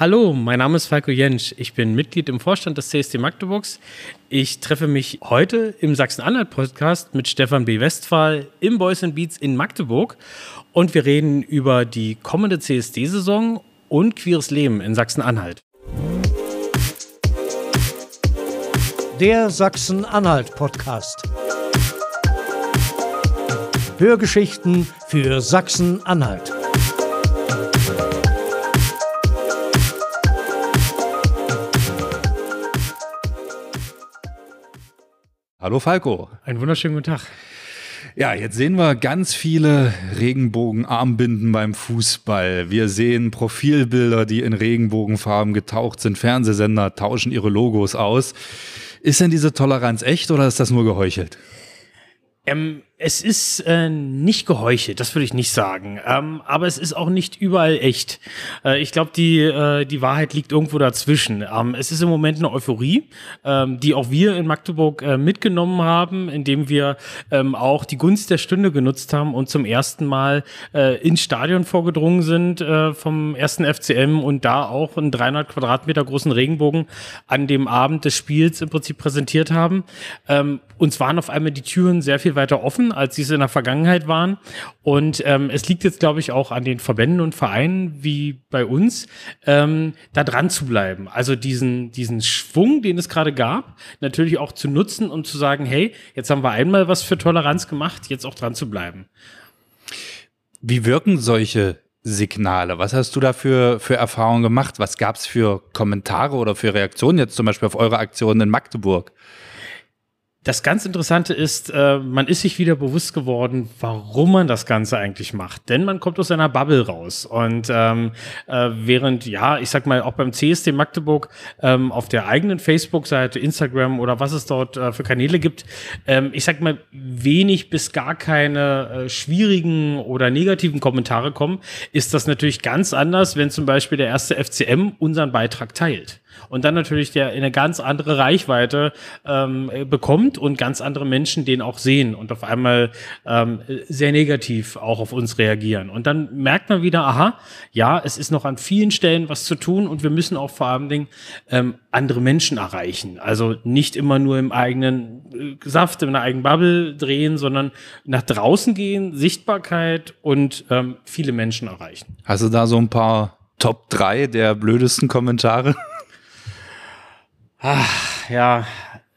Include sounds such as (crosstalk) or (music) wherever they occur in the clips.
Hallo, mein Name ist Falco Jentsch. Ich bin Mitglied im Vorstand des CSD Magdeburgs. Ich treffe mich heute im Sachsen-Anhalt-Podcast mit Stefan B. Westphal im Boys Beats in Magdeburg und wir reden über die kommende CSD-Saison und queeres Leben in Sachsen-Anhalt. Der Sachsen-Anhalt-Podcast. Hörgeschichten für Sachsen-Anhalt. Hallo Falco. Einen wunderschönen guten Tag. Ja, jetzt sehen wir ganz viele Regenbogenarmbinden beim Fußball. Wir sehen Profilbilder, die in Regenbogenfarben getaucht sind. Fernsehsender tauschen ihre Logos aus. Ist denn diese Toleranz echt oder ist das nur geheuchelt? Ähm, es ist äh, nicht geheuchelt, das würde ich nicht sagen. Ähm, aber es ist auch nicht überall echt. Äh, ich glaube, die, äh, die Wahrheit liegt irgendwo dazwischen. Ähm, es ist im Moment eine Euphorie, ähm, die auch wir in Magdeburg äh, mitgenommen haben, indem wir ähm, auch die Gunst der Stunde genutzt haben und zum ersten Mal äh, ins Stadion vorgedrungen sind äh, vom ersten FCM und da auch einen 300 Quadratmeter großen Regenbogen an dem Abend des Spiels im Prinzip präsentiert haben. Ähm, uns waren auf einmal die Türen sehr viel weiter offen als sie es in der Vergangenheit waren. Und ähm, es liegt jetzt, glaube ich, auch an den Verbänden und Vereinen wie bei uns, ähm, da dran zu bleiben. Also diesen, diesen Schwung, den es gerade gab, natürlich auch zu nutzen und zu sagen, hey, jetzt haben wir einmal was für Toleranz gemacht, jetzt auch dran zu bleiben. Wie wirken solche Signale? Was hast du da für, für Erfahrungen gemacht? Was gab es für Kommentare oder für Reaktionen jetzt zum Beispiel auf eure Aktionen in Magdeburg? Das ganz Interessante ist, äh, man ist sich wieder bewusst geworden, warum man das Ganze eigentlich macht. Denn man kommt aus seiner Bubble raus. Und ähm, äh, während, ja, ich sag mal, auch beim CSD Magdeburg ähm, auf der eigenen Facebook-Seite, Instagram oder was es dort äh, für Kanäle gibt, ähm, ich sag mal, wenig bis gar keine äh, schwierigen oder negativen Kommentare kommen, ist das natürlich ganz anders, wenn zum Beispiel der erste FCM unseren Beitrag teilt und dann natürlich der eine ganz andere Reichweite ähm, bekommt und ganz andere Menschen den auch sehen und auf einmal ähm, sehr negativ auch auf uns reagieren. Und dann merkt man wieder, aha, ja, es ist noch an vielen Stellen was zu tun und wir müssen auch vor allem Dingen, ähm, andere Menschen erreichen. Also nicht immer nur im eigenen äh, Saft, in einer eigenen Bubble drehen, sondern nach draußen gehen, Sichtbarkeit und ähm, viele Menschen erreichen. Hast du da so ein paar Top 3 der blödesten Kommentare? Ach, ja,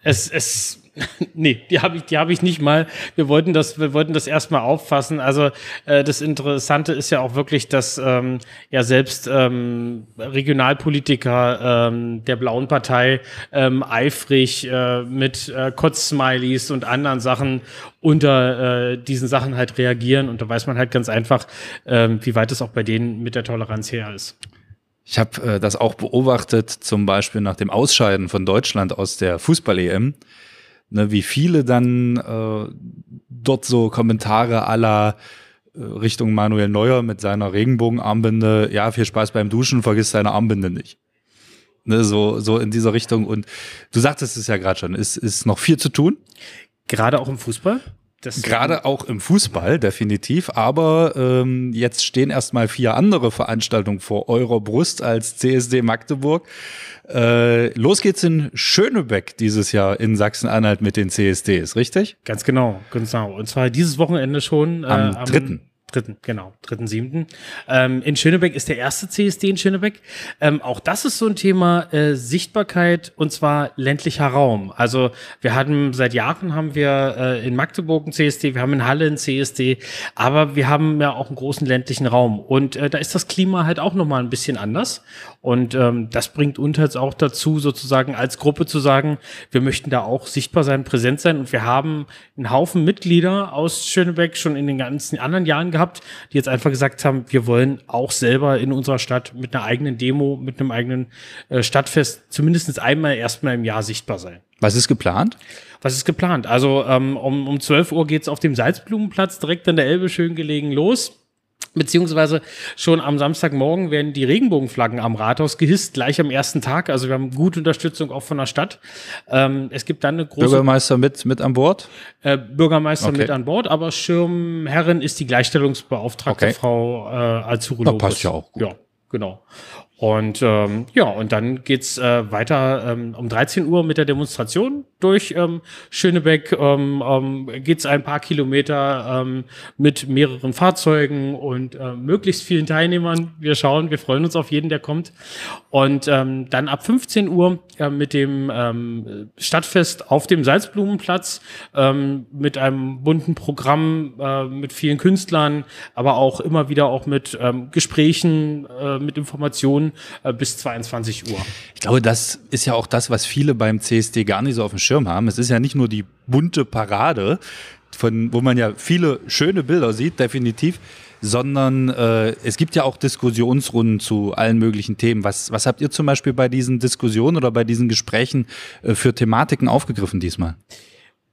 es, es, (laughs) nee, die habe ich, die habe ich nicht mal. Wir wollten das, wir wollten das erstmal auffassen. Also äh, das Interessante ist ja auch wirklich, dass ähm, ja selbst ähm, Regionalpolitiker ähm, der Blauen Partei ähm, eifrig äh, mit äh, Kotzsmileys und anderen Sachen unter äh, diesen Sachen halt reagieren. Und da weiß man halt ganz einfach, ähm, wie weit es auch bei denen mit der Toleranz her ist. Ich habe äh, das auch beobachtet, zum Beispiel nach dem Ausscheiden von Deutschland aus der Fußball-EM, ne, wie viele dann äh, dort so Kommentare aller äh, Richtung Manuel Neuer mit seiner Regenbogenarmbinde, ja, viel Spaß beim Duschen, vergiss deine Armbinde nicht. Ne, so, so in dieser Richtung. Und du sagtest es ja gerade schon, ist, ist noch viel zu tun. Gerade auch im Fußball? Das Gerade auch im Fußball, definitiv. Aber ähm, jetzt stehen erstmal vier andere Veranstaltungen vor eurer Brust als CSD Magdeburg. Äh, los geht's in Schönebeck dieses Jahr in Sachsen-Anhalt mit den CSDs, richtig? Ganz genau, ganz genau. Und zwar dieses Wochenende schon. Äh, am, am dritten dritten, genau, dritten, siebten. Ähm, in Schönebeck ist der erste CSD in Schönebeck. Ähm, auch das ist so ein Thema äh, Sichtbarkeit und zwar ländlicher Raum. Also wir hatten seit Jahren haben wir äh, in Magdeburg einen CSD, wir haben in Halle einen CSD, aber wir haben ja auch einen großen ländlichen Raum und äh, da ist das Klima halt auch nochmal ein bisschen anders und ähm, das bringt uns jetzt auch dazu, sozusagen als Gruppe zu sagen, wir möchten da auch sichtbar sein, präsent sein und wir haben einen Haufen Mitglieder aus Schönebeck schon in den ganzen anderen Jahren gehabt gehabt, die jetzt einfach gesagt haben, wir wollen auch selber in unserer Stadt mit einer eigenen Demo, mit einem eigenen äh, Stadtfest zumindest einmal erstmal im Jahr sichtbar sein. Was ist geplant? Was ist geplant? Also ähm, um, um 12 Uhr geht's auf dem Salzblumenplatz direkt an der Elbe schön gelegen los. Beziehungsweise schon am Samstagmorgen werden die Regenbogenflaggen am Rathaus gehisst, gleich am ersten Tag. Also wir haben gute Unterstützung auch von der Stadt. Ähm, es gibt dann eine große. Bürgermeister mit, mit an Bord? Äh, Bürgermeister okay. mit an Bord, aber Schirmherrin ist die Gleichstellungsbeauftragte okay. Frau äh, Alzurulopoulos. passt ja auch. Gut. Ja, genau. Und ähm, ja, und dann geht's äh, weiter ähm, um 13 Uhr mit der Demonstration durch ähm, Schönebeck. Ähm, ähm, geht's ein paar Kilometer ähm, mit mehreren Fahrzeugen und äh, möglichst vielen Teilnehmern. Wir schauen, wir freuen uns auf jeden, der kommt. Und ähm, dann ab 15 Uhr äh, mit dem ähm, Stadtfest auf dem Salzblumenplatz ähm, mit einem bunten Programm, äh, mit vielen Künstlern, aber auch immer wieder auch mit ähm, Gesprächen, äh, mit Informationen äh, bis 22 Uhr. Ich glaube, das ist ja auch das, was viele beim CSD gar nicht so auf dem Schirm haben. Es ist ja nicht nur die bunte Parade, von, wo man ja viele schöne Bilder sieht, definitiv, sondern äh, es gibt ja auch Diskussionsrunden zu allen möglichen Themen. Was, was habt ihr zum Beispiel bei diesen Diskussionen oder bei diesen Gesprächen äh, für Thematiken aufgegriffen diesmal?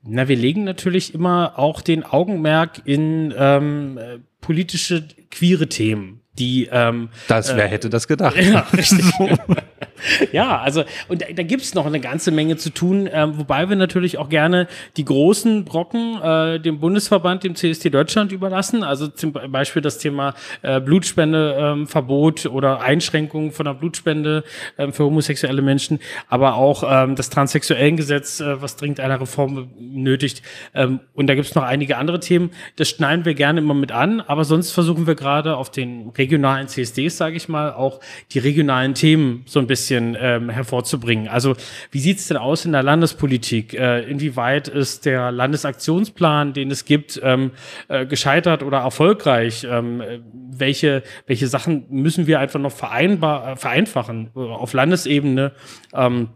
Na, wir legen natürlich immer auch den Augenmerk in ähm, äh, politische, queere Themen die ähm, das wer äh, hätte das gedacht (laughs) ja richtig (laughs) ja also und da, da gibt es noch eine ganze Menge zu tun ähm, wobei wir natürlich auch gerne die großen Brocken äh, dem Bundesverband dem CST Deutschland überlassen. Also zum Beispiel das Thema äh, Blutspendeverbot ähm, oder Einschränkungen von der Blutspende ähm, für homosexuelle Menschen. Aber auch ähm, das Transsexuellengesetz äh, was dringend einer Reform nötigt ähm, und da gibt es noch einige andere Themen. Das schneiden wir gerne immer mit an aber sonst versuchen wir gerade auf den regionalen CSDs, sage ich mal, auch die regionalen Themen so ein bisschen ähm, hervorzubringen. Also wie sieht es denn aus in der Landespolitik? Äh, inwieweit ist der Landesaktionsplan, den es gibt, ähm, äh, gescheitert oder erfolgreich? Ähm, welche, welche Sachen müssen wir einfach noch vereinbar, äh, vereinfachen auf Landesebene? Ähm,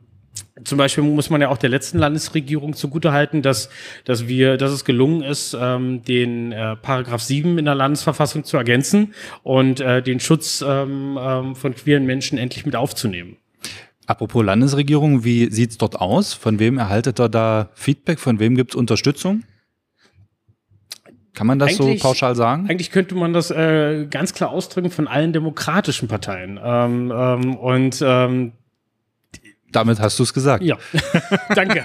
zum Beispiel muss man ja auch der letzten Landesregierung zugutehalten, dass, dass wir, dass es gelungen ist, ähm, den äh, Paragraph 7 in der Landesverfassung zu ergänzen und äh, den Schutz ähm, ähm, von queeren Menschen endlich mit aufzunehmen. Apropos Landesregierung, wie sieht's dort aus? Von wem erhaltet ihr da Feedback? Von wem gibt's Unterstützung? Kann man das eigentlich, so pauschal sagen? Eigentlich könnte man das äh, ganz klar ausdrücken von allen demokratischen Parteien. Ähm, ähm, und ähm, damit hast du es gesagt. Ja, (laughs) danke.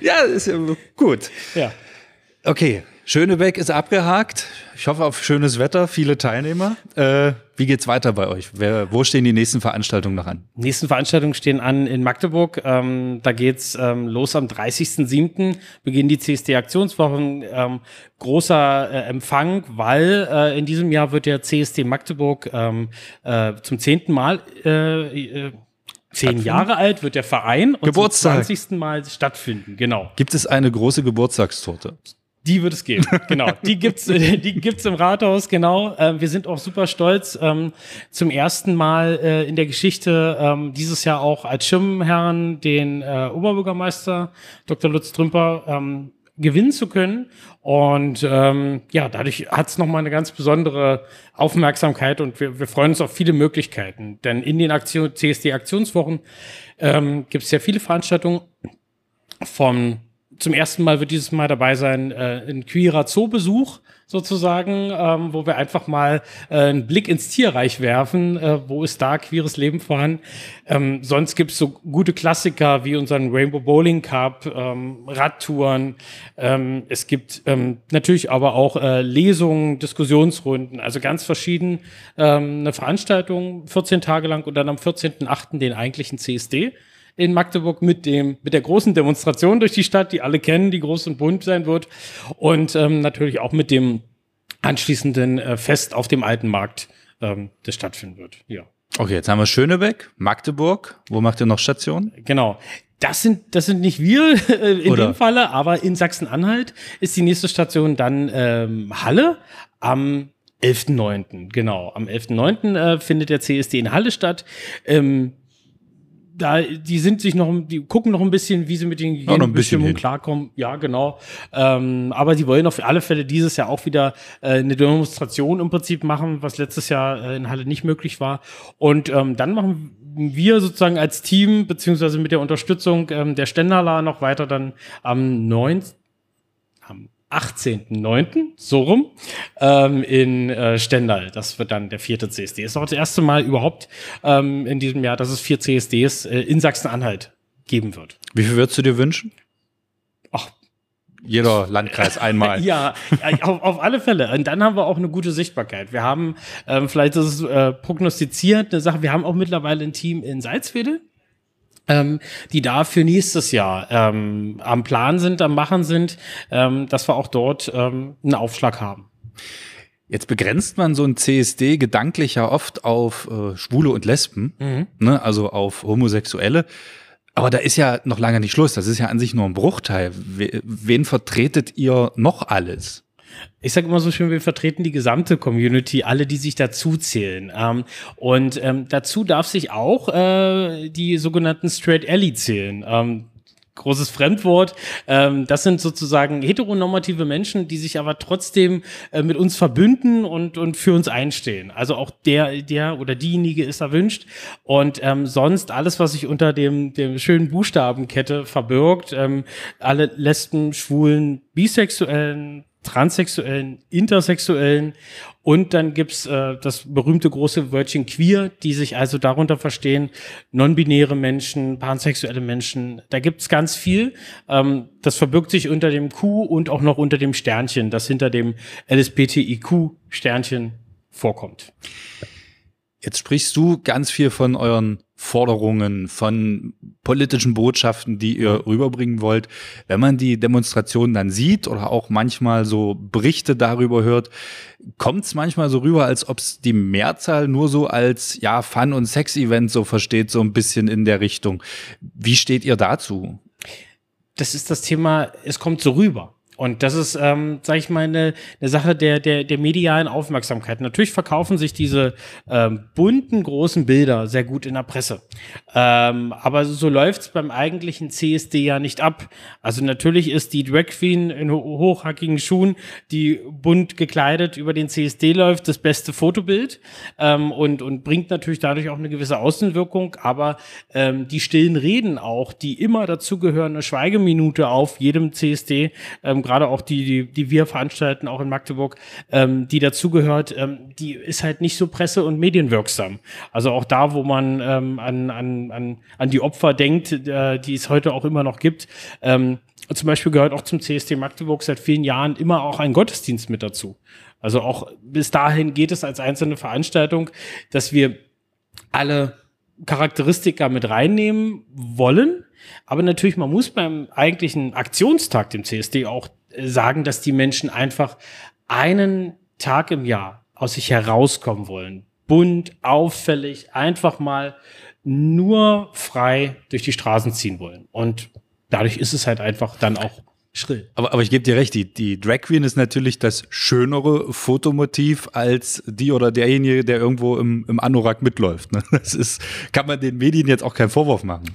ja, ist ja gut. Ja. Okay, Schönebeck ist abgehakt. Ich hoffe auf schönes Wetter, viele Teilnehmer. Äh, wie geht's weiter bei euch? Wer, wo stehen die nächsten Veranstaltungen noch an? Die nächsten Veranstaltungen stehen an in Magdeburg. Ähm, da geht's ähm, los am 30.07. beginnen die CSD-Aktionswochen. Ähm, großer äh, Empfang, weil äh, in diesem Jahr wird der CSD Magdeburg ähm, äh, zum zehnten Mal äh, äh zehn Jahre alt wird der Verein und Geburtstag. zum 20. Mal stattfinden. Genau. Gibt es eine große Geburtstagstorte? Die wird es geben, (laughs) genau. Die gibt's, die gibt's im Rathaus, genau. Ähm, wir sind auch super stolz, ähm, zum ersten Mal äh, in der Geschichte ähm, dieses Jahr auch als Schirmherrn den äh, Oberbürgermeister Dr. Lutz Trümper gewinnen zu können. Und ähm, ja, dadurch hat es nochmal eine ganz besondere Aufmerksamkeit und wir, wir freuen uns auf viele Möglichkeiten. Denn in den Aktion, CSD-Aktionswochen ähm, gibt es ja viele Veranstaltungen vom zum ersten Mal wird dieses Mal dabei sein äh, ein queerer Zoobesuch sozusagen, ähm, wo wir einfach mal äh, einen Blick ins Tierreich werfen. Äh, wo ist da queeres Leben vorhanden? Ähm, sonst gibt's so gute Klassiker wie unseren Rainbow Bowling Cup, ähm, Radtouren. Ähm, es gibt ähm, natürlich aber auch äh, Lesungen, Diskussionsrunden, also ganz verschieden ähm, eine Veranstaltung, 14 Tage lang und dann am 14.8. den eigentlichen CSD in Magdeburg mit dem, mit der großen Demonstration durch die Stadt, die alle kennen, die groß und bunt sein wird. Und ähm, natürlich auch mit dem anschließenden äh, Fest auf dem alten Markt, ähm, das stattfinden wird. Ja. Okay, jetzt haben wir Schönebeck, Magdeburg. Wo macht ihr noch Station? Genau. Das sind, das sind nicht wir (laughs) äh, in Oder? dem Falle, aber in Sachsen-Anhalt ist die nächste Station dann ähm, Halle am 11.9. Genau, am 11.9. Äh, findet der CSD in Halle statt. Ähm, da, die sind sich noch, die gucken noch ein bisschen, wie sie mit den Hygienebestimmungen klarkommen. Ja, genau. Ähm, aber die wollen auf alle Fälle dieses Jahr auch wieder äh, eine Demonstration im Prinzip machen, was letztes Jahr äh, in Halle nicht möglich war. Und ähm, dann machen wir sozusagen als Team, beziehungsweise mit der Unterstützung ähm, der Ständerla noch weiter dann am 9. am 18.09., so rum, ähm, in äh, Stendal. Das wird dann der vierte CSD. Ist auch das erste Mal überhaupt ähm, in diesem Jahr, dass es vier CSDs äh, in Sachsen-Anhalt geben wird. Wie viel würdest du dir wünschen? Ach, jeder Landkreis (laughs) einmal. ja, auf, auf alle Fälle. Und dann haben wir auch eine gute Sichtbarkeit. Wir haben, ähm, vielleicht ist es äh, prognostiziert, eine Sache, wir haben auch mittlerweile ein Team in Salzwedel. Ähm, die da für nächstes Jahr ähm, am Plan sind, am Machen sind, ähm, dass wir auch dort ähm, einen Aufschlag haben. Jetzt begrenzt man so ein CSD gedanklich ja oft auf äh, Schwule und Lesben, mhm. ne, also auf Homosexuelle. Aber da ist ja noch lange nicht Schluss. Das ist ja an sich nur ein Bruchteil. Wen vertretet ihr noch alles? Ich sage immer so schön, wir vertreten die gesamte Community, alle, die sich dazu zählen. Ähm, und ähm, dazu darf sich auch äh, die sogenannten Straight Alley zählen. Ähm, großes Fremdwort. Ähm, das sind sozusagen heteronormative Menschen, die sich aber trotzdem äh, mit uns verbünden und, und für uns einstehen. Also auch der, der oder diejenige ist erwünscht. Und ähm, sonst alles, was sich unter dem, dem schönen Buchstabenkette verbirgt, ähm, alle Lesben, Schwulen, Bisexuellen, Transsexuellen, Intersexuellen und dann gibt's äh, das berühmte große Wörtchen queer, die sich also darunter verstehen, non-binäre Menschen, pansexuelle Menschen. Da gibt's ganz viel. Ähm, das verbirgt sich unter dem Q und auch noch unter dem Sternchen, das hinter dem LSBTIQ-Sternchen vorkommt. Jetzt sprichst du ganz viel von euren Forderungen, von politischen Botschaften, die ihr rüberbringen wollt. Wenn man die Demonstrationen dann sieht oder auch manchmal so Berichte darüber hört, kommt es manchmal so rüber, als ob es die Mehrzahl nur so als ja Fun- und Sex-Event so versteht, so ein bisschen in der Richtung. Wie steht ihr dazu? Das ist das Thema, es kommt so rüber. Und das ist, ähm, sage ich mal, eine, eine Sache der, der, der medialen Aufmerksamkeit. Natürlich verkaufen sich diese ähm, bunten, großen Bilder sehr gut in der Presse. Ähm, aber so läuft's beim eigentlichen CSD ja nicht ab. Also natürlich ist die Drag Queen in hochhackigen Schuhen, die bunt gekleidet über den CSD läuft, das beste Fotobild ähm, und, und bringt natürlich dadurch auch eine gewisse Außenwirkung. Aber ähm, die stillen Reden auch, die immer dazugehören, eine Schweigeminute auf jedem CSD, ähm, gerade auch die, die, die wir veranstalten, auch in Magdeburg, ähm, die dazugehört, ähm, die ist halt nicht so presse- und medienwirksam. Also auch da, wo man ähm, an, an, an, an die Opfer denkt, äh, die es heute auch immer noch gibt, ähm, zum Beispiel gehört auch zum CSD Magdeburg seit vielen Jahren immer auch ein Gottesdienst mit dazu. Also auch bis dahin geht es als einzelne Veranstaltung, dass wir alle Charakteristika mit reinnehmen wollen. Aber natürlich, man muss beim eigentlichen Aktionstag, dem CSD, auch sagen, dass die Menschen einfach einen Tag im Jahr aus sich herauskommen wollen. Bunt, auffällig, einfach mal nur frei durch die Straßen ziehen wollen. Und dadurch ist es halt einfach dann auch schrill. Aber, aber ich gebe dir recht, die, die Drag Queen ist natürlich das schönere Fotomotiv als die oder derjenige, der irgendwo im, im Anorak mitläuft. Ne? Das ist, kann man den Medien jetzt auch keinen Vorwurf machen.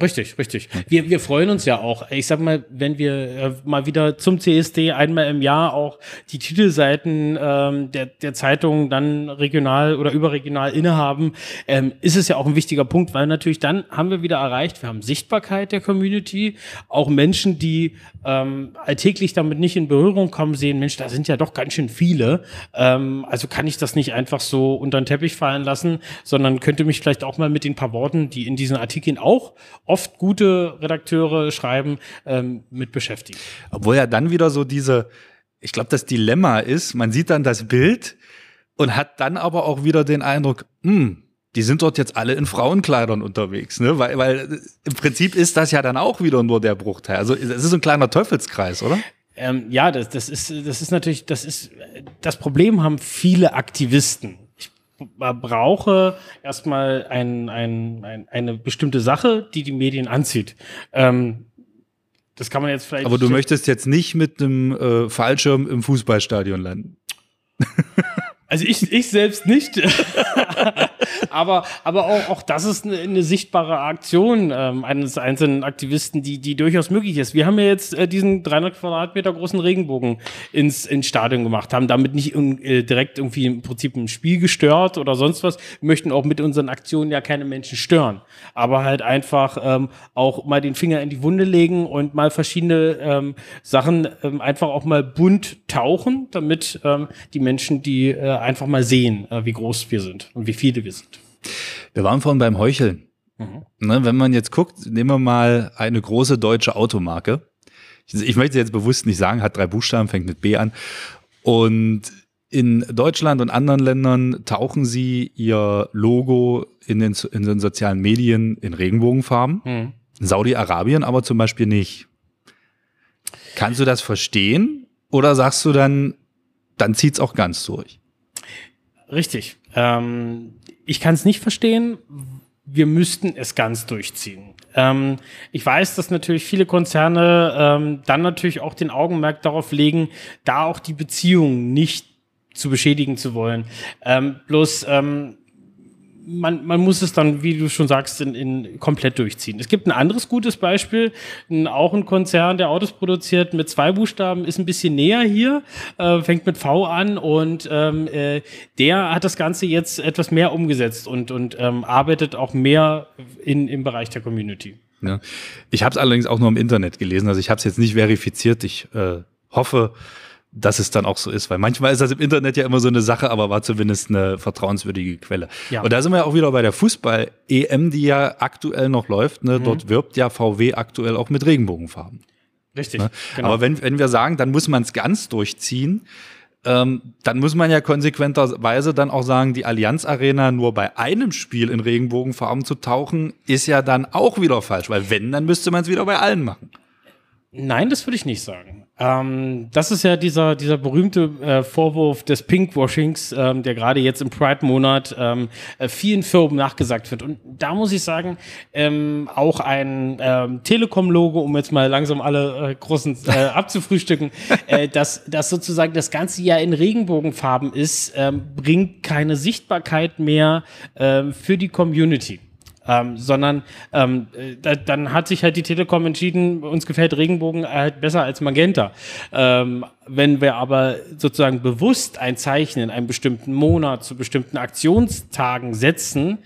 Richtig, richtig. Wir, wir freuen uns ja auch. Ich sag mal, wenn wir äh, mal wieder zum CSD einmal im Jahr auch die Titelseiten ähm, der, der Zeitung dann regional oder überregional innehaben, ähm, ist es ja auch ein wichtiger Punkt, weil natürlich dann haben wir wieder erreicht, wir haben Sichtbarkeit der Community, auch Menschen, die ähm, alltäglich damit nicht in Berührung kommen, sehen, Mensch, da sind ja doch ganz schön viele. Ähm, also kann ich das nicht einfach so unter den Teppich fallen lassen, sondern könnte mich vielleicht auch mal mit den paar Worten, die in diesen Artikeln auch oft gute Redakteure schreiben, ähm, mit beschäftigen. Obwohl ja dann wieder so diese, ich glaube, das Dilemma ist, man sieht dann das Bild und hat dann aber auch wieder den Eindruck, hm, die sind dort jetzt alle in Frauenkleidern unterwegs, ne? Weil, weil im Prinzip ist das ja dann auch wieder nur der Bruchteil. Also es ist ein kleiner Teufelskreis, oder? Ähm, ja, das, das ist, das ist natürlich, das ist, das Problem haben viele Aktivisten brauche erstmal ein, ein, ein, eine bestimmte Sache, die die Medien anzieht. Ähm, das kann man jetzt vielleicht. Aber du möchtest jetzt nicht mit einem äh, Fallschirm im Fußballstadion landen. Also ich, ich selbst nicht. (laughs) (laughs) aber aber auch, auch das ist eine, eine sichtbare Aktion ähm, eines einzelnen Aktivisten, die, die durchaus möglich ist. Wir haben ja jetzt äh, diesen 300 Quadratmeter großen Regenbogen ins, ins Stadion gemacht, haben damit nicht äh, direkt irgendwie im Prinzip ein Spiel gestört oder sonst was. Wir möchten auch mit unseren Aktionen ja keine Menschen stören, aber halt einfach ähm, auch mal den Finger in die Wunde legen und mal verschiedene ähm, Sachen ähm, einfach auch mal bunt tauchen, damit ähm, die Menschen, die äh, einfach mal sehen, äh, wie groß wir sind und wie viele wir sind. Wir waren vorhin beim Heucheln. Mhm. Ne, wenn man jetzt guckt, nehmen wir mal eine große deutsche Automarke. ich, ich möchte jetzt bewusst nicht sagen, hat drei Buchstaben, fängt mit B an. Und in Deutschland und anderen Ländern tauchen sie ihr Logo in den, in den sozialen Medien in Regenbogenfarben. Hm. Saudi-Arabien aber zum Beispiel nicht. Kannst du das verstehen? Oder sagst du dann, dann zieht's auch ganz durch? Richtig. Ähm, ich kann es nicht verstehen. Wir müssten es ganz durchziehen. Ähm, ich weiß, dass natürlich viele Konzerne ähm, dann natürlich auch den Augenmerk darauf legen, da auch die Beziehung nicht zu beschädigen zu wollen. Ähm, bloß ähm, man, man muss es dann, wie du schon sagst, in, in komplett durchziehen. Es gibt ein anderes gutes Beispiel, ein, auch ein Konzern, der Autos produziert mit zwei Buchstaben, ist ein bisschen näher hier, äh, fängt mit V an und ähm, äh, der hat das Ganze jetzt etwas mehr umgesetzt und, und ähm, arbeitet auch mehr in, im Bereich der Community. Ja. Ich habe es allerdings auch nur im Internet gelesen, also ich habe es jetzt nicht verifiziert. Ich äh, hoffe, dass es dann auch so ist. Weil manchmal ist das im Internet ja immer so eine Sache, aber war zumindest eine vertrauenswürdige Quelle. Ja. Und da sind wir ja auch wieder bei der Fußball-EM, die ja aktuell noch läuft. Ne? Mhm. Dort wirbt ja VW aktuell auch mit Regenbogenfarben. Richtig. Ne? Genau. Aber wenn, wenn wir sagen, dann muss man es ganz durchziehen, ähm, dann muss man ja konsequenterweise dann auch sagen, die Allianz Arena nur bei einem Spiel in Regenbogenfarben zu tauchen, ist ja dann auch wieder falsch. Weil wenn, dann müsste man es wieder bei allen machen. Nein, das würde ich nicht sagen. Ähm, das ist ja dieser, dieser berühmte äh, Vorwurf des Pinkwashings, ähm, der gerade jetzt im Pride-Monat ähm, äh, vielen Firmen nachgesagt wird. Und da muss ich sagen, ähm, auch ein ähm, Telekom-Logo, um jetzt mal langsam alle äh, großen äh, (laughs) abzufrühstücken, äh, dass das sozusagen das ganze Jahr in Regenbogenfarben ist, ähm, bringt keine Sichtbarkeit mehr für die Community. Ähm, sondern ähm, da, dann hat sich halt die Telekom entschieden, uns gefällt Regenbogen halt besser als Magenta. Ähm, wenn wir aber sozusagen bewusst ein Zeichen in einem bestimmten Monat zu bestimmten Aktionstagen setzen,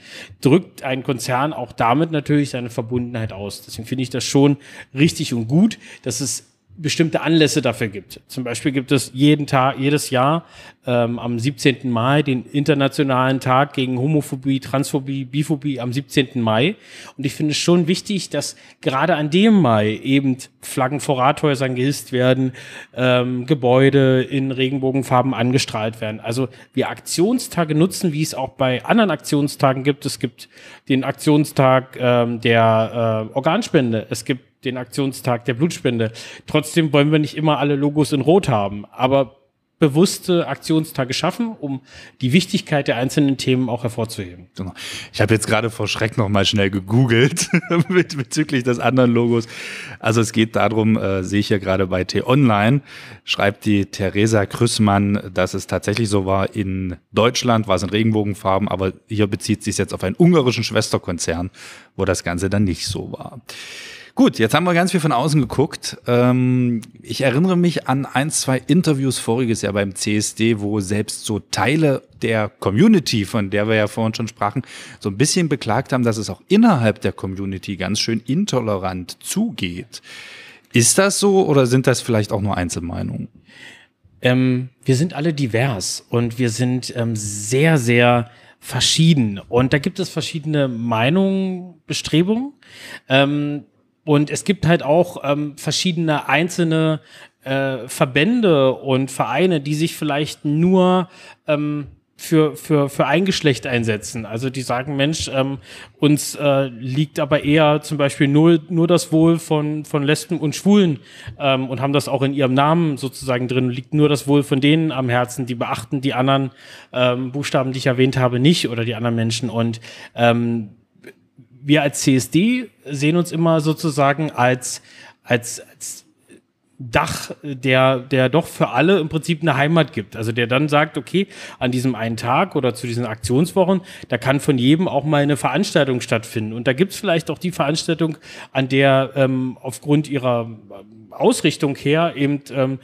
drückt ein Konzern auch damit natürlich seine Verbundenheit aus. Deswegen finde ich das schon richtig und gut, dass es bestimmte Anlässe dafür gibt. Zum Beispiel gibt es jeden Tag, jedes Jahr ähm, am 17. Mai den internationalen Tag gegen Homophobie, Transphobie, Biphobie am 17. Mai. Und ich finde es schon wichtig, dass gerade an dem Mai eben Flaggen vor Rathäusern gehisst werden, ähm, Gebäude in Regenbogenfarben angestrahlt werden. Also wir Aktionstage nutzen, wie es auch bei anderen Aktionstagen gibt. Es gibt den Aktionstag ähm, der äh, Organspende. Es gibt den Aktionstag der Blutspende. Trotzdem wollen wir nicht immer alle Logos in Rot haben, aber bewusste Aktionstage schaffen, um die Wichtigkeit der einzelnen Themen auch hervorzuheben. Genau. Ich habe jetzt gerade vor Schreck noch mal schnell gegoogelt (laughs) bezüglich des anderen Logos. Also es geht darum, äh, sehe ich ja gerade bei T-Online, schreibt die Theresa Krüssmann, dass es tatsächlich so war, in Deutschland war es in Regenbogenfarben, aber hier bezieht sich jetzt auf einen ungarischen Schwesterkonzern, wo das Ganze dann nicht so war. Gut, jetzt haben wir ganz viel von außen geguckt. Ähm, ich erinnere mich an ein, zwei Interviews voriges Jahr beim CSD, wo selbst so Teile der Community, von der wir ja vorhin schon sprachen, so ein bisschen beklagt haben, dass es auch innerhalb der Community ganz schön intolerant zugeht. Ist das so oder sind das vielleicht auch nur Einzelmeinungen? Ähm, wir sind alle divers und wir sind ähm, sehr, sehr verschieden. Und da gibt es verschiedene Meinungen, Bestrebungen. Ähm, und es gibt halt auch ähm, verschiedene einzelne äh, Verbände und Vereine, die sich vielleicht nur ähm, für, für, für ein Geschlecht einsetzen. Also die sagen, Mensch, ähm, uns äh, liegt aber eher zum Beispiel nur, nur das Wohl von, von Lesben und Schwulen ähm, und haben das auch in ihrem Namen sozusagen drin, liegt nur das Wohl von denen am Herzen, die beachten die anderen ähm, Buchstaben, die ich erwähnt habe, nicht oder die anderen Menschen. Und ähm, wir als CSD sehen uns immer sozusagen als, als, als Dach, der, der doch für alle im Prinzip eine Heimat gibt. Also der dann sagt, okay, an diesem einen Tag oder zu diesen Aktionswochen, da kann von jedem auch mal eine Veranstaltung stattfinden. Und da gibt's vielleicht auch die Veranstaltung, an der ähm, aufgrund ihrer Ausrichtung her eben ähm,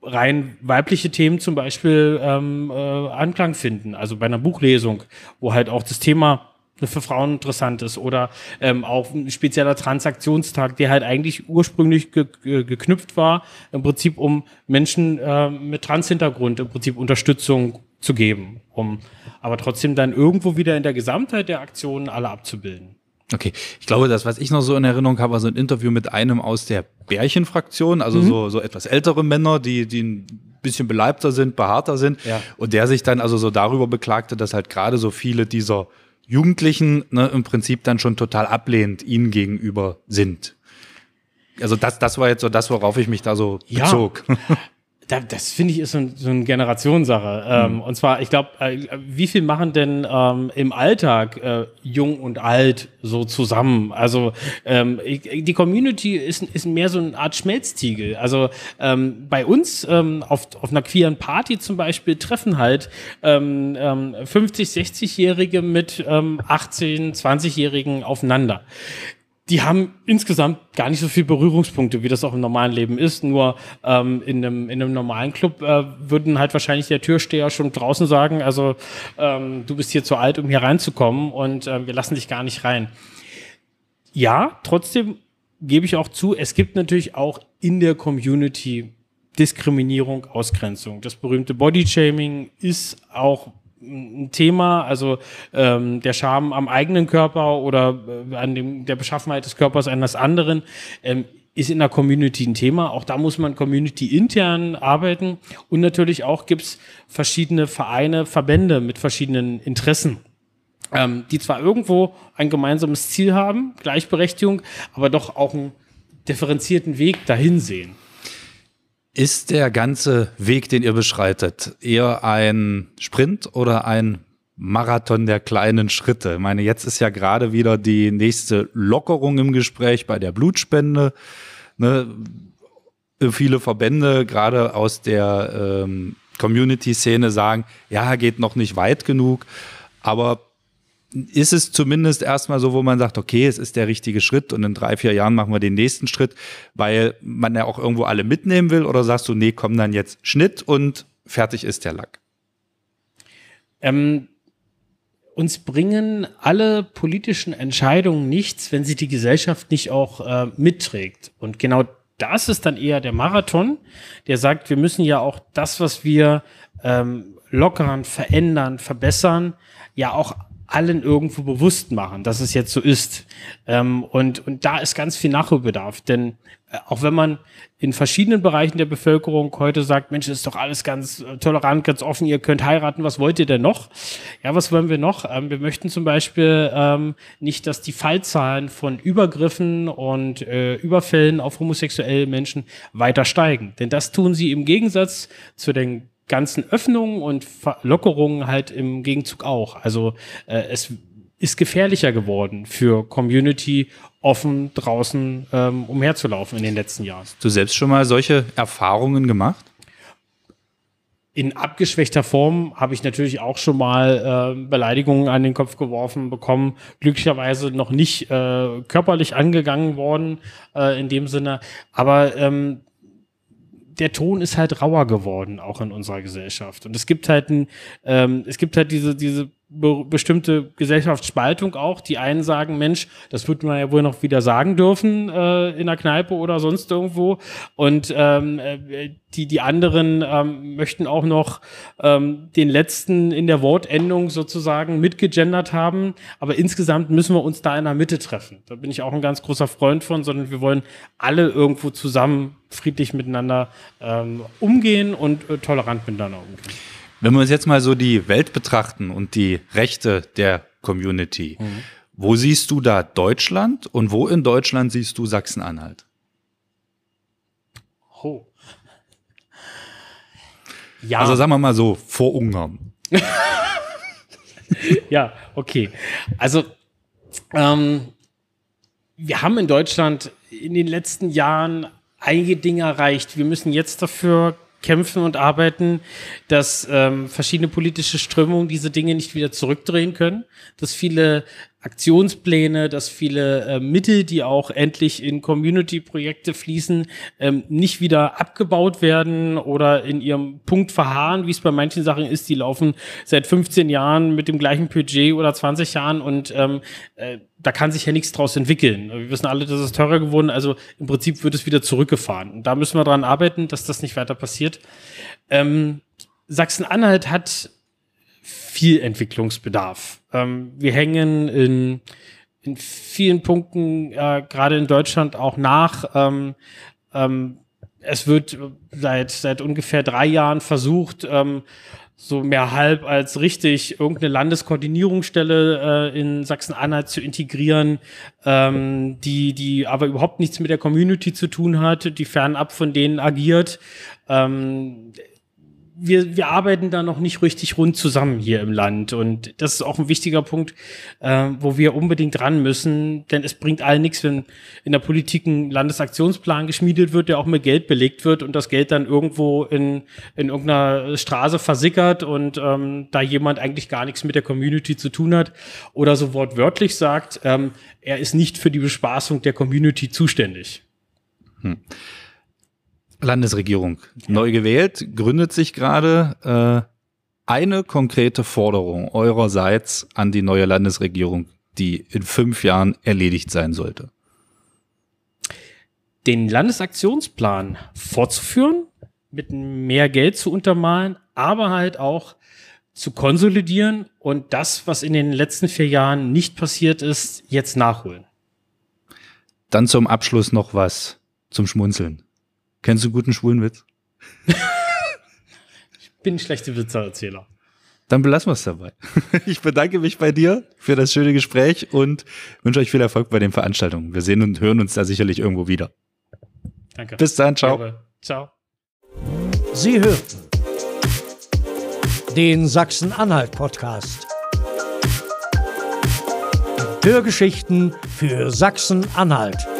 rein weibliche Themen zum Beispiel ähm, äh, Anklang finden. Also bei einer Buchlesung, wo halt auch das Thema für Frauen interessant ist oder ähm, auch ein spezieller Transaktionstag, der halt eigentlich ursprünglich ge ge geknüpft war, im Prinzip um Menschen äh, mit Trans-Hintergrund im Prinzip Unterstützung zu geben, um aber trotzdem dann irgendwo wieder in der Gesamtheit der Aktionen alle abzubilden. Okay, ich glaube, das, was ich noch so in Erinnerung habe, war so ein Interview mit einem aus der Bärchenfraktion, also mhm. so, so etwas ältere Männer, die, die ein bisschen beleibter sind, behaarter sind. Ja. Und der sich dann also so darüber beklagte, dass halt gerade so viele dieser Jugendlichen ne, im Prinzip dann schon total ablehnend ihnen gegenüber sind. Also das, das war jetzt so das, worauf ich mich da so ja. bezog. (laughs) Da, das finde ich ist so, ein, so eine Generationssache. Ähm, mhm. Und zwar, ich glaube, äh, wie viel machen denn ähm, im Alltag äh, jung und alt so zusammen? Also ähm, die Community ist, ist mehr so eine Art Schmelztiegel. Also ähm, bei uns ähm, auf, auf einer queeren Party zum Beispiel treffen halt ähm, ähm, 50, 60-Jährige mit ähm, 18, 20-Jährigen aufeinander die haben insgesamt gar nicht so viel Berührungspunkte, wie das auch im normalen Leben ist. Nur ähm, in, einem, in einem normalen Club äh, würden halt wahrscheinlich der Türsteher schon draußen sagen, also ähm, du bist hier zu alt, um hier reinzukommen und äh, wir lassen dich gar nicht rein. Ja, trotzdem gebe ich auch zu, es gibt natürlich auch in der Community Diskriminierung, Ausgrenzung. Das berühmte Bodyshaming ist auch ein Thema, also ähm, der Charme am eigenen Körper oder äh, an dem, der Beschaffenheit des Körpers eines anderen, ähm, ist in der Community ein Thema. Auch da muss man Community intern arbeiten. Und natürlich auch gibt's verschiedene Vereine, Verbände mit verschiedenen Interessen. Ähm, die zwar irgendwo ein gemeinsames Ziel haben, Gleichberechtigung, aber doch auch einen differenzierten Weg dahin sehen. Ist der ganze Weg, den ihr beschreitet, eher ein Sprint oder ein Marathon der kleinen Schritte? Ich meine, jetzt ist ja gerade wieder die nächste Lockerung im Gespräch bei der Blutspende. Ne? Viele Verbände, gerade aus der ähm, Community-Szene, sagen, ja, geht noch nicht weit genug. Aber ist es zumindest erstmal so, wo man sagt, okay, es ist der richtige Schritt und in drei, vier Jahren machen wir den nächsten Schritt, weil man ja auch irgendwo alle mitnehmen will? Oder sagst du, nee, komm dann jetzt Schnitt und fertig ist der Lack? Ähm, uns bringen alle politischen Entscheidungen nichts, wenn sie die Gesellschaft nicht auch äh, mitträgt. Und genau das ist dann eher der Marathon, der sagt, wir müssen ja auch das, was wir ähm, lockern, verändern, verbessern, ja auch allen irgendwo bewusst machen, dass es jetzt so ist. Ähm, und, und da ist ganz viel Nachholbedarf. Denn äh, auch wenn man in verschiedenen Bereichen der Bevölkerung heute sagt, Mensch, ist doch alles ganz äh, tolerant, ganz offen, ihr könnt heiraten, was wollt ihr denn noch? Ja, was wollen wir noch? Ähm, wir möchten zum Beispiel ähm, nicht, dass die Fallzahlen von Übergriffen und äh, Überfällen auf homosexuelle Menschen weiter steigen. Denn das tun sie im Gegensatz zu den ganzen Öffnungen und Lockerungen halt im Gegenzug auch. Also äh, es ist gefährlicher geworden für Community offen draußen ähm, umherzulaufen in den letzten Jahren. Du selbst schon mal solche Erfahrungen gemacht? In abgeschwächter Form habe ich natürlich auch schon mal äh, Beleidigungen an den Kopf geworfen bekommen. Glücklicherweise noch nicht äh, körperlich angegangen worden äh, in dem Sinne. Aber ähm, der Ton ist halt rauer geworden, auch in unserer Gesellschaft. Und es gibt halt ein, ähm, es gibt halt diese, diese be bestimmte Gesellschaftsspaltung auch. Die einen sagen, Mensch, das wird man ja wohl noch wieder sagen dürfen äh, in der Kneipe oder sonst irgendwo. Und ähm, äh, die, die anderen ähm, möchten auch noch ähm, den letzten in der Wortendung sozusagen mitgegendert haben. Aber insgesamt müssen wir uns da in der Mitte treffen. Da bin ich auch ein ganz großer Freund von, sondern wir wollen alle irgendwo zusammen friedlich miteinander ähm, umgehen und äh, tolerant miteinander umgehen. Wenn wir uns jetzt mal so die Welt betrachten und die Rechte der Community, mhm. wo siehst du da Deutschland und wo in Deutschland siehst du Sachsen-Anhalt? Oh. (laughs) Ja. Also sagen wir mal so, vor Ungarn. (laughs) ja, okay. Also ähm, wir haben in Deutschland in den letzten Jahren einige Dinge erreicht. Wir müssen jetzt dafür kämpfen und arbeiten, dass ähm, verschiedene politische Strömungen diese Dinge nicht wieder zurückdrehen können, dass viele Aktionspläne, dass viele äh, Mittel, die auch endlich in Community-Projekte fließen, ähm, nicht wieder abgebaut werden oder in ihrem Punkt verharren, wie es bei manchen Sachen ist, die laufen seit 15 Jahren mit dem gleichen Budget oder 20 Jahren und ähm, äh, da kann sich ja nichts draus entwickeln. Wir wissen alle, das ist teurer geworden, also im Prinzip wird es wieder zurückgefahren. Und da müssen wir dran arbeiten, dass das nicht weiter passiert. Ähm, Sachsen-Anhalt hat viel Entwicklungsbedarf. Ähm, wir hängen in, in vielen Punkten, äh, gerade in Deutschland, auch nach. Ähm, ähm, es wird seit, seit ungefähr drei Jahren versucht, ähm, so mehr halb als richtig irgendeine Landeskoordinierungsstelle äh, in Sachsen-Anhalt zu integrieren, ähm, die, die aber überhaupt nichts mit der Community zu tun hat, die fernab von denen agiert. Ähm, wir, wir arbeiten da noch nicht richtig rund zusammen hier im Land. Und das ist auch ein wichtiger Punkt, äh, wo wir unbedingt dran müssen. Denn es bringt allen nichts, wenn in der Politik ein Landesaktionsplan geschmiedet wird, der auch mit Geld belegt wird und das Geld dann irgendwo in, in irgendeiner Straße versickert und ähm, da jemand eigentlich gar nichts mit der Community zu tun hat oder so wortwörtlich sagt, ähm, er ist nicht für die Bespaßung der Community zuständig. Hm. Landesregierung neu gewählt, gründet sich gerade äh, eine konkrete Forderung eurerseits an die neue Landesregierung, die in fünf Jahren erledigt sein sollte. Den Landesaktionsplan fortzuführen, mit mehr Geld zu untermalen, aber halt auch zu konsolidieren und das, was in den letzten vier Jahren nicht passiert ist, jetzt nachholen. Dann zum Abschluss noch was zum Schmunzeln. Kennst du einen guten schwulen Witz? (laughs) ich bin ein schlechter Witzererzähler. Dann belassen wir es dabei. (laughs) Ich bedanke mich bei dir für das schöne Gespräch und wünsche euch viel Erfolg bei den Veranstaltungen. Wir sehen und hören uns da sicherlich irgendwo wieder. Danke. Bis dann, ciao. Ciao. Sie hörten den Sachsen-Anhalt-Podcast. Hörgeschichten für Sachsen-Anhalt.